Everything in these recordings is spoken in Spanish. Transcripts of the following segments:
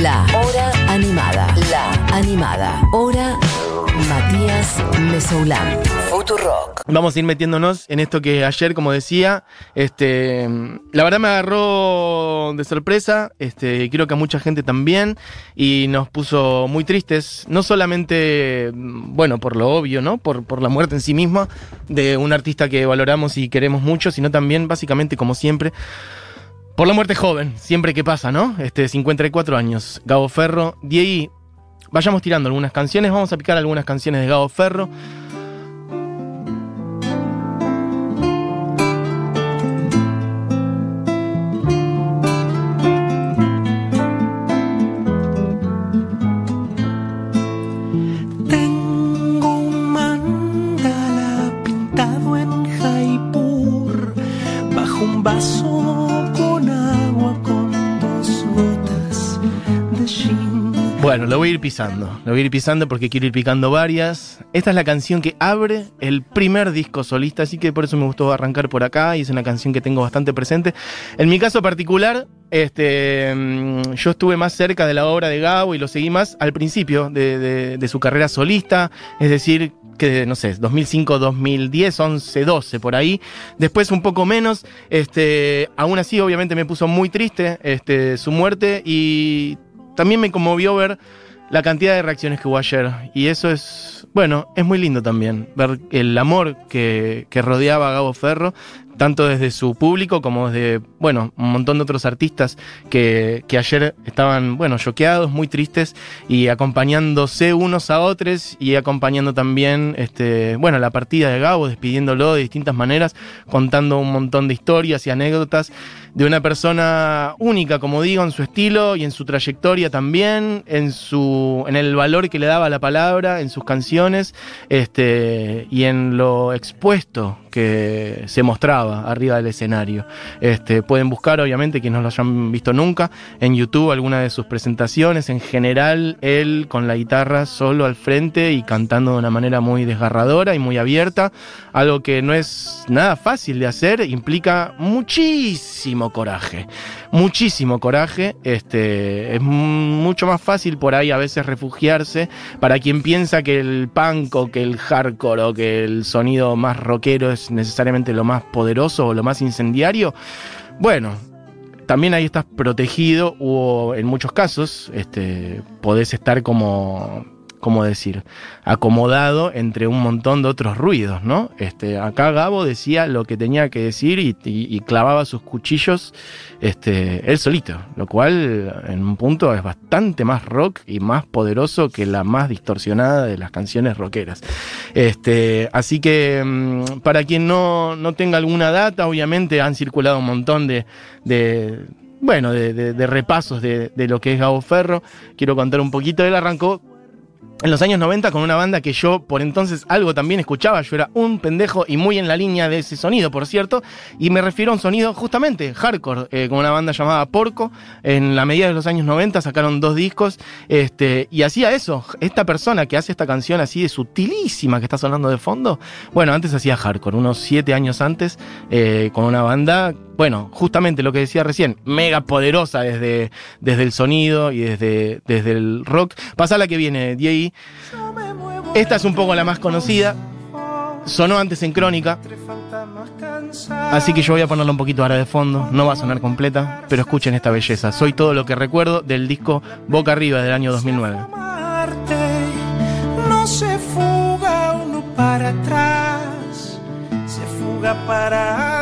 La Hora Animada. La Animada. Hora Matías Mesoulán. Futurock. Vamos a ir metiéndonos en esto que ayer, como decía, este, la verdad me agarró de sorpresa, este, creo que a mucha gente también, y nos puso muy tristes, no solamente, bueno, por lo obvio, ¿no? Por, por la muerte en sí misma de un artista que valoramos y queremos mucho, sino también, básicamente, como siempre, por la muerte joven, siempre que pasa, ¿no? Este, 54 años, Gabo Ferro, Diego, vayamos tirando algunas canciones, vamos a picar algunas canciones de Gabo Ferro. Bueno, lo voy a ir pisando. Lo voy a ir pisando porque quiero ir picando varias. Esta es la canción que abre el primer disco solista, así que por eso me gustó arrancar por acá y es una canción que tengo bastante presente. En mi caso particular, este, mm, yo estuve más cerca de la obra de Gabo y lo seguí más al principio de, de- su carrera solista, es decir, que no sé, 2005, 2010, 11, 12 por ahí. Después un poco menos, este, aún así obviamente me puso muy triste este, su muerte y también me conmovió ver la cantidad de reacciones que hubo ayer. Y eso es, bueno, es muy lindo también, ver el amor que, rodeaba a Gabo Ferro, tanto desde su público como desde, bueno, un montón de otros artistas que, que ayer estaban, bueno, choqueados, muy tristes y acompañándose unos a otros y acompañando también, este, bueno, la partida de Gabo, despidiéndolo de distintas maneras, contando un montón de historias y anécdotas de una persona única, como digo, en su estilo y en su trayectoria también, en su en el valor que le daba la palabra, en sus canciones, este y en lo expuesto que se mostraba arriba del escenario. Este, pueden buscar, obviamente, quienes no lo hayan visto nunca, en YouTube alguna de sus presentaciones. En general, él con la guitarra solo al frente y cantando de una manera muy desgarradora y muy abierta. Algo que no es nada fácil de hacer, implica muchísimo coraje. Muchísimo coraje. Este, es mucho más fácil por ahí a veces refugiarse para quien piensa que el punk o que el hardcore o que el sonido más rockero es necesariamente lo más poderoso o lo más incendiario. Bueno, también ahí estás protegido o en muchos casos este, podés estar como, ¿cómo decir? Acomodado entre un montón de otros ruidos, ¿no? Este, acá Gabo decía lo que tenía que decir y, clavaba sus cuchillos este, él solito, lo cual en un punto es bastante más rock y más poderoso que la más distorsionada de las canciones rockeras. Este, así que mm, para quien no, no tenga alguna data, obviamente han circulado un montón de, de, bueno, de, de- de repasos de, de lo que es Gabo Ferro. Quiero contar un poquito. Él arrancó en los años 90 con una banda que yo por entonces algo también escuchaba, yo era un pendejo y muy en la línea de ese sonido, por cierto, y me refiero a un sonido justamente hardcore, eh, con una banda llamada Porco, en la medida de los años 90 sacaron dos discos, este, y hacía eso, esta persona que hace esta canción así de sutilísima que está sonando de fondo, bueno, antes hacía hardcore, unos siete años antes, eh, con una banda, bueno, justamente lo que decía recién, mega poderosa desde, desde el sonido y desde, desde el rock. Pasa la que viene, Diego. Esta es un poco la más conocida. Sonó antes en Crónica, así que yo voy a ponerla un poquito ahora de fondo. No va a sonar completa, pero escuchen esta belleza. Soy todo lo que recuerdo del disco Boca Arriba del año 2009. Amarte, no se fuga uno para atrás, se fuga para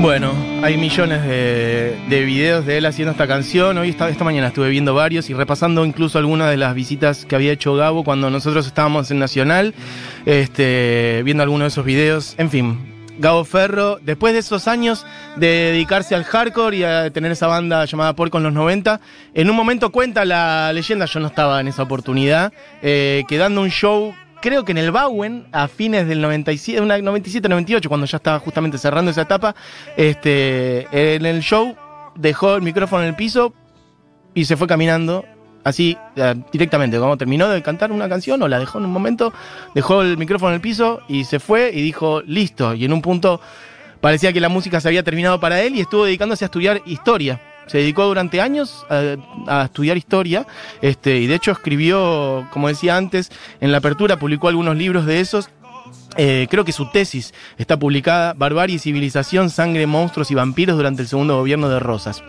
Bueno, hay millones de, de videos de él haciendo esta canción. Hoy esta, esta mañana estuve viendo varios y repasando incluso algunas de las visitas que había hecho Gabo cuando nosotros estábamos en Nacional, este, viendo algunos de esos videos. En fin, Gabo Ferro, después de esos años de dedicarse al hardcore y a tener esa banda llamada Porco en los 90, en un momento cuenta la leyenda, yo no estaba en esa oportunidad, eh, dando un show, creo que en el Bowen, a fines del 97, 97-98, cuando ya estaba justamente cerrando esa etapa, este, en el show dejó el micrófono en el piso y se fue caminando así eh, directamente, como terminó de cantar una canción o la dejó en un momento, dejó el micrófono en el piso y se fue y dijo, listo, y en un punto parecía que la música se había terminado para él y estuvo dedicándose a estudiar historia. Se dedicó durante años a, estudiar historia este, y de hecho escribió, como decía antes, en la apertura publicó algunos libros de esos eh, creo que su tesis está publicada, Barbarie y Civilización, Sangre, Monstruos y Vampiros durante el segundo gobierno de Rosas.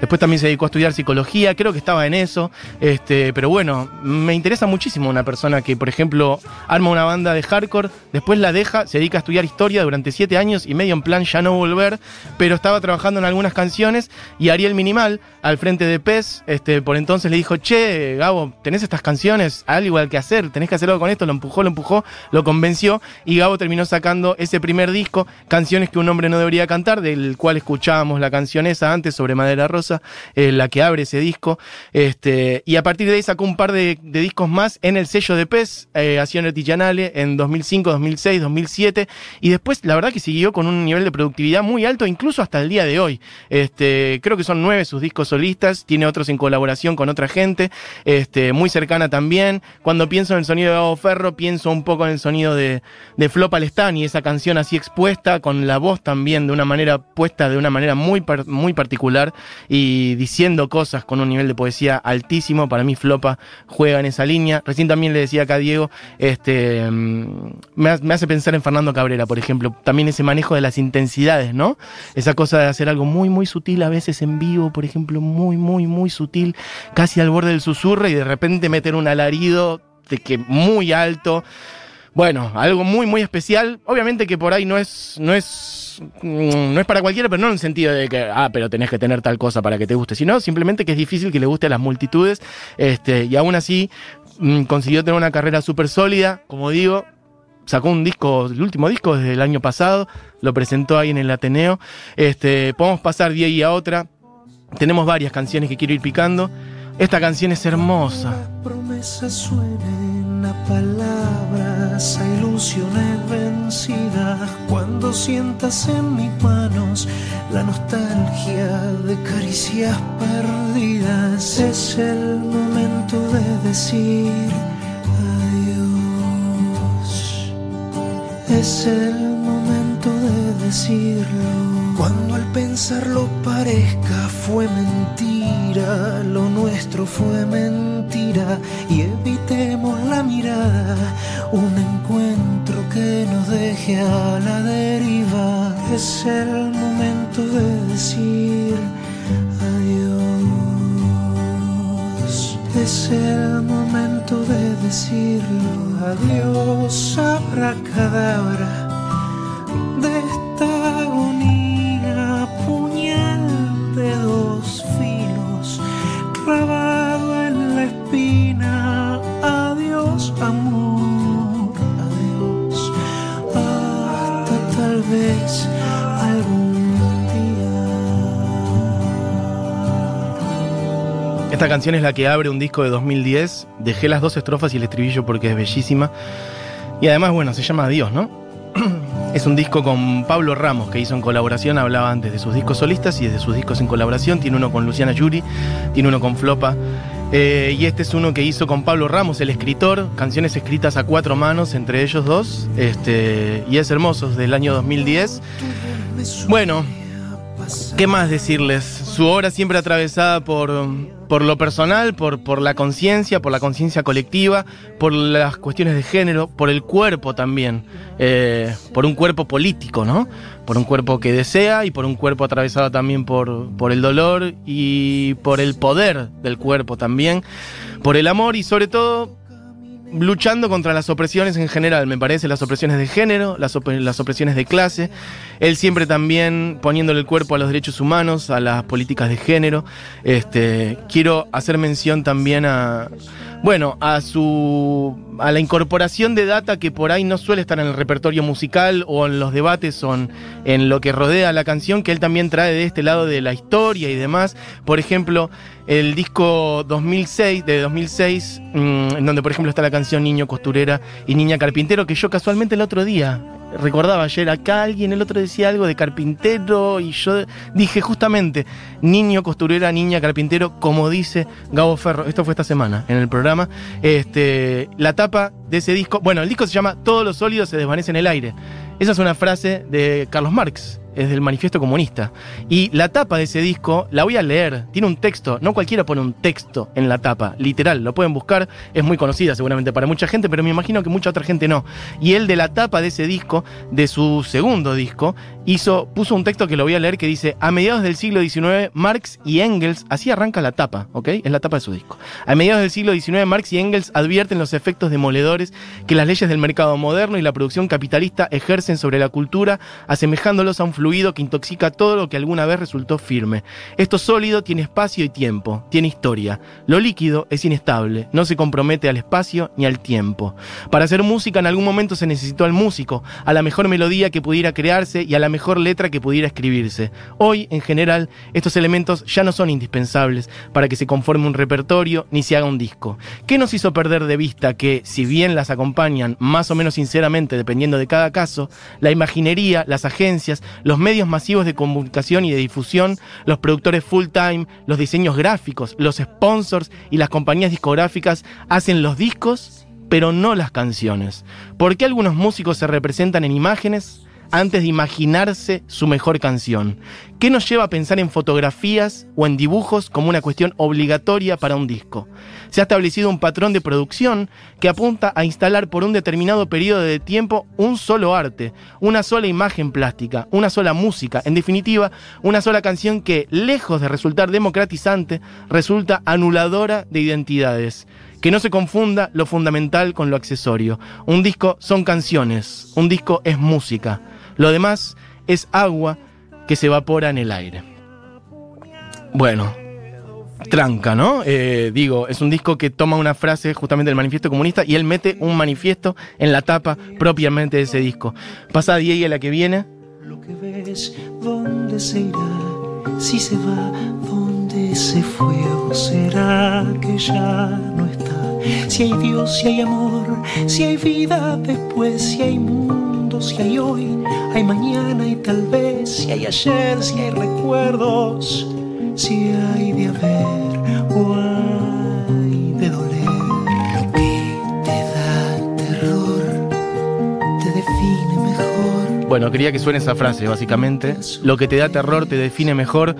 Después también se dedicó a estudiar psicología, creo que estaba en eso, este, pero bueno, me interesa muchísimo una persona que, por ejemplo, arma una banda de hardcore, después la deja, se dedica a estudiar historia durante siete años y medio en plan ya no volver, pero estaba trabajando en algunas canciones y Ariel Minimal, al frente de PES, este, por entonces le dijo, che, Gabo, tenés estas canciones, algo igual que hacer, tenés que hacer algo con esto, lo empujó, lo empujó, lo convenció y Gabo terminó sacando ese primer disco, Canciones que un hombre no debería cantar, del cual escuchábamos la canción esa antes sobre Madera Rosa, eh, la que abre ese disco. Este, y a partir de ahí sacó un par de, discos más en el sello de PES, eh, Azione Artigianale, en 2005, 2006, 2007. Y después, la verdad que siguió con un nivel de productividad muy alto, incluso hasta el día de hoy. Este, creo que son nueve sus discos solistas, tiene otros en colaboración con otra gente, este, muy cercana también. Cuando pienso en el sonido de Gabo Ferro, pienso un poco en el sonido de, de Flo Palestani, esa canción así expuesta, con la voz también de una manera puesta, de una manera muy, muy particular y diciendo cosas con un nivel de poesía altísimo. Para mí Flopa juega en esa línea. Recién también le decía acá a Diego, este, mm, me hace pensar en Fernando Cabrera, por ejemplo, también ese manejo de las intensidades, ¿no? Esa cosa de hacer algo muy, muy sutil, a veces en vivo, por ejemplo, muy, muy, muy sutil, casi al borde del susurro y de repente meter un alarido de que muy alto. Bueno, algo muy, muy especial. Obviamente que por ahí no es, no es, mm, no es para cualquiera, pero no en el sentido de que, ah, pero tenés que tener tal cosa para que te guste, sino simplemente que es difícil que le guste a las multitudes. Este, y aún así, mm, consiguió tener una carrera súper sólida, como digo. Sacó un disco, el último disco desde el año pasado, lo presentó ahí en el Ateneo. Este, podemos pasar de ahí a otra. Tenemos varias canciones que quiero ir picando. Esta canción es hermosa. Las promesas suenen a a ilusiones vencidas. Cuando sientas en mis manos la nostalgia de caricias perdidas, es el momento de decir adiós. Es el momento de decirlo. Cuando al pensarlo parezca fue mentira, lo nuestro fue mentira y evitemos la mirada, un encuentro que nos deje a la deriva. Es el momento de decir adiós. Es el momento de decirlo. Adiós, de Esta canción es la que abre un disco de 2010. Dejé las dos estrofas y el estribillo porque es bellísima. Y además, bueno, se llama Adiós, ¿no? Es un disco con Pablo Ramos que hizo en colaboración, hablaba antes de sus discos solistas y de sus discos en colaboración. Tiene uno con Luciana Yuri, tiene uno con Flopa. Eh, y este es uno que hizo con Pablo Ramos, el escritor, canciones escritas a cuatro manos entre ellos dos. Este, y es hermoso, del año 2010. Bueno, ¿Qué más decirles? Su obra siempre atravesada por, por lo personal, por, por la conciencia, por la conciencia colectiva, por las cuestiones de género, por el cuerpo también, eh, por un cuerpo político, ¿no? Por un cuerpo que desea y por un cuerpo atravesado también por, por el dolor y por el poder del cuerpo también, por el amor y sobre todo luchando contra las opresiones en general, me parece, las opresiones de género, las, las opresiones de clase. Él siempre también poniéndole el cuerpo a los derechos humanos, a las políticas de género. Este, quiero hacer mención también a, bueno, a su a la incorporación de data que por ahí no suele estar en el repertorio musical o en los debates o en, lo que rodea la canción, que él también trae de este lado de la historia y demás. Por ejemplo, el disco 2006 de 2006, mm, en donde por ejemplo está la canción Niño Costurera y Niña Carpintero, que yo casualmente el otro día recordaba ayer acá alguien, el otro decía algo de carpintero y yo dije justamente niño costurera, niña carpintero, como dice Gabo Ferro. Esto fue esta semana en el programa. Este, la tapa de ese disco, bueno, el disco se llama Todos los sólidos se desvanecen en el aire. Esa es una frase de Carlos Marx es del Manifiesto Comunista. Y la tapa de ese disco, la voy a leer, tiene un texto, no cualquiera pone un texto en la tapa, literal, lo pueden buscar, es muy conocida seguramente para mucha gente, pero me imagino que mucha otra gente no. Y él de la tapa de ese disco, de su segundo disco, hizo, puso un texto que lo voy a leer que dice, a mediados del siglo XIX, Marx y Engels, así arranca la tapa, ¿ok? Es la tapa de su disco. A mediados del siglo XIX, Marx y Engels advierten los efectos demoledores que las leyes del mercado moderno y la producción capitalista ejercen sobre la cultura, asemejándolos a un flujo que intoxica todo lo que alguna vez resultó firme. Esto sólido tiene espacio y tiempo, tiene historia. Lo líquido es inestable, no se compromete al espacio ni al tiempo. Para hacer música en algún momento se necesitó al músico, a la mejor melodía que pudiera crearse y a la mejor letra que pudiera escribirse. Hoy, en general, estos elementos ya no son indispensables para que se conforme un repertorio ni se haga un disco. ¿Qué nos hizo perder de vista que, si bien las acompañan más o menos sinceramente dependiendo de cada caso, la imaginería, las agencias, los medios masivos de comunicación y de difusión, los productores full time, los diseños gráficos, los sponsors y las compañías discográficas hacen los discos, pero no las canciones. ¿Por qué algunos músicos se representan en imágenes? Antes de imaginarse su mejor canción? ¿Qué nos lleva a pensar en fotografías o en dibujos como una cuestión obligatoria para un disco? Se ha establecido un patrón de producción que apunta a instalar por un determinado periodo de tiempo un solo arte, una sola imagen plástica, una sola música, en definitiva, una sola canción que, lejos de resultar democratizante, resulta anuladora de identidades. Que no se confunda lo fundamental con lo accesorio. Un disco son canciones, un disco es música. Lo demás es agua que se evapora en el aire. Bueno, tranca, ¿no? Eh, digo, es un disco que toma una frase justamente del manifiesto comunista y él mete un manifiesto en la tapa propiamente de ese disco. Pasa Diego a la que viene. Lo que ves, ¿dónde se irá? Si se va, ¿dónde se fue? ¿O será que ya no está? Si hay Dios, si hay amor, si hay vida después, si hay mundo si hay hoy, hay mañana y tal vez, si hay ayer, si hay recuerdos, si hay de haber o Bueno, quería que suene esa frase, básicamente. Lo que te da terror te define mejor.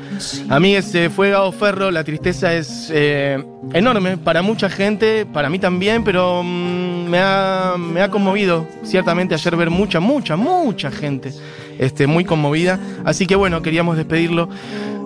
A mí ese fue Gao Ferro, la tristeza es eh, enorme para mucha gente, para mí también, pero... Mm, me ha, me ha conmovido, ciertamente, ayer ver mucha, mucha, mucha gente este, muy conmovida. Así que bueno, queríamos despedirlo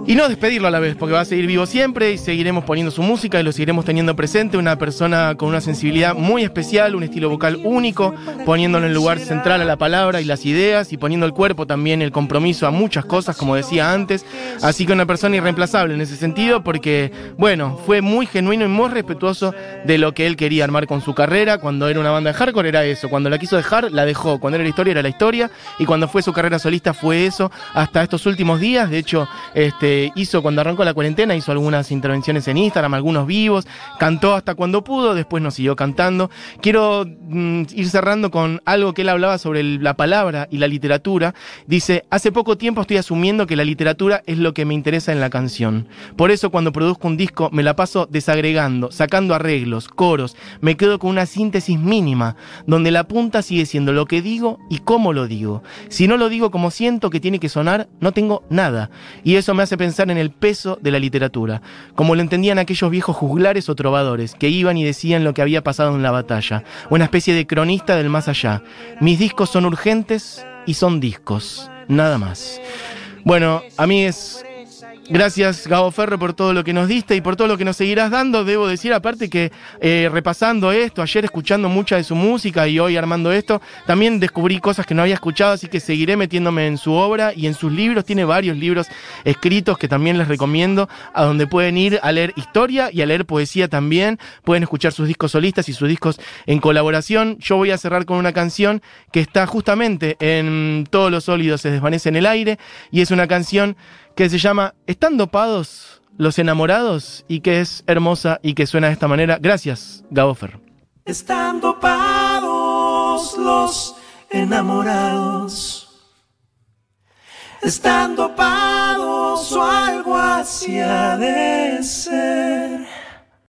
y no despedirlo a la vez, porque va a seguir vivo siempre y seguiremos poniendo su música y lo seguiremos teniendo presente. Una persona con una sensibilidad muy especial, un estilo vocal único, poniéndolo en el lugar central a la palabra y las ideas y poniendo el cuerpo también el compromiso a muchas cosas, como decía antes. Así que una persona irreemplazable en ese sentido, porque, bueno, fue muy genuino y muy respetuoso de lo que él quería armar con su carrera. Cuando era una banda de hardcore era eso, cuando la quiso dejar, la dejó. Cuando era la historia, era la historia. Y cuando fue su carrera solista, fue eso hasta estos últimos días. De hecho, este hizo cuando arrancó la cuarentena, hizo algunas intervenciones en Instagram, algunos vivos, cantó hasta cuando pudo, después nos siguió cantando. Quiero mm, ir cerrando con algo que él hablaba sobre la palabra y la literatura. Dice, hace poco tiempo estoy asumiendo que la literatura es lo que me interesa en la canción. Por eso cuando produzco un disco me la paso desagregando, sacando arreglos, coros, me quedo con una síntesis mínima, donde la punta sigue siendo lo que digo y cómo lo digo. Si no lo digo como siento que tiene que sonar, no tengo nada. Y eso me hace pensar en el peso de la literatura, como lo entendían aquellos viejos juglares o trovadores, que iban y decían lo que había pasado en la batalla, una especie de cronista del más allá. Mis discos son urgentes y son discos, nada más. Bueno, a mí es Gracias, Gabo Ferro, por todo lo que nos diste y por todo lo que nos seguirás dando. Debo decir, aparte que eh, repasando esto, ayer escuchando mucha de su música y hoy armando esto, también descubrí cosas que no había escuchado, así que seguiré metiéndome en su obra y en sus libros. Tiene varios libros escritos que también les recomiendo, a donde pueden ir a leer historia y a leer poesía también. Pueden escuchar sus discos solistas y sus discos en colaboración. Yo voy a cerrar con una canción que está justamente en Todos los sólidos se desvanece en el aire y es una canción que se llama ¿Están dopados los enamorados? y que es hermosa y que suena de esta manera. Gracias, Gabo Ferro. Están dopados los enamorados. Están dopados o algo hacia de ser.